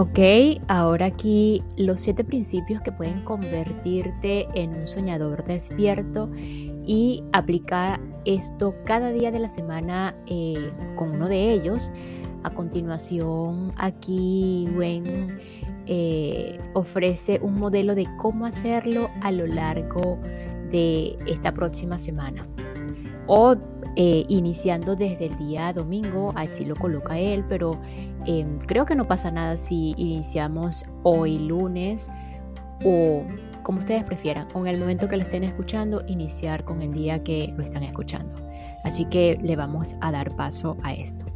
Ok, ahora aquí los siete principios que pueden convertirte en un soñador despierto y aplicar esto cada día de la semana eh, con uno de ellos. A continuación, aquí Gwen eh, ofrece un modelo de cómo hacerlo a lo largo de esta próxima semana. O eh, iniciando desde el día domingo, así lo coloca él, pero em, creo que no pasa nada si iniciamos hoy lunes o como ustedes prefieran, con el momento que lo estén escuchando, iniciar con el día que lo están escuchando. Así que le vamos a dar paso a esto.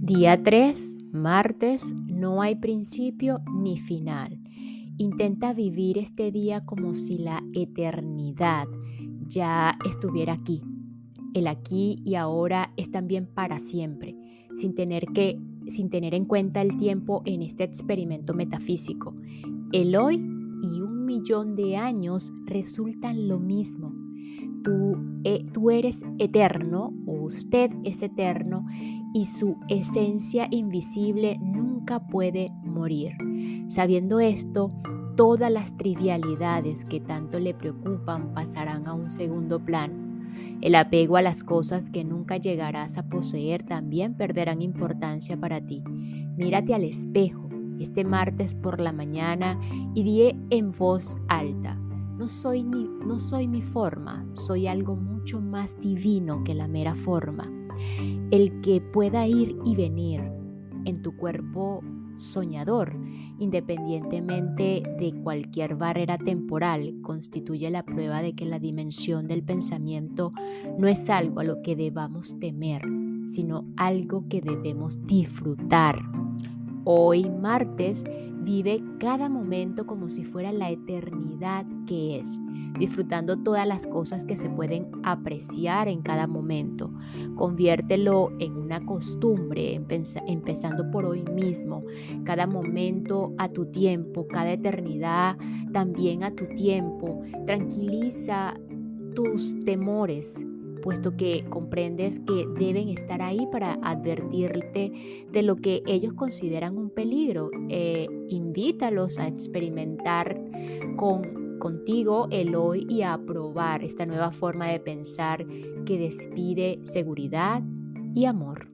Día 3, martes, no hay principio ni final. Intenta vivir este día como si la eternidad ya estuviera aquí. El aquí y ahora es también para siempre, sin tener que sin tener en cuenta el tiempo en este experimento metafísico. El hoy y un millón de años resultan lo mismo. Tú, eh, tú eres eterno o usted es eterno y su esencia invisible nunca puede morir. Sabiendo esto, todas las trivialidades que tanto le preocupan pasarán a un segundo plano. El apego a las cosas que nunca llegarás a poseer también perderán importancia para ti. Mírate al espejo este martes por la mañana y di en voz alta. No soy, ni, no soy mi forma, soy algo mucho más divino que la mera forma. El que pueda ir y venir en tu cuerpo soñador, independientemente de cualquier barrera temporal, constituye la prueba de que la dimensión del pensamiento no es algo a lo que debamos temer, sino algo que debemos disfrutar. Hoy, martes, vive cada momento como si fuera la eternidad que es, disfrutando todas las cosas que se pueden apreciar en cada momento. Conviértelo en una costumbre, empezando por hoy mismo, cada momento a tu tiempo, cada eternidad también a tu tiempo. Tranquiliza tus temores, puesto que comprendes que deben estar ahí para advertirte de lo que ellos consideran un peligro. Eh, invítalos a experimentar con, contigo el hoy y a probar esta nueva forma de pensar que despide seguridad y amor.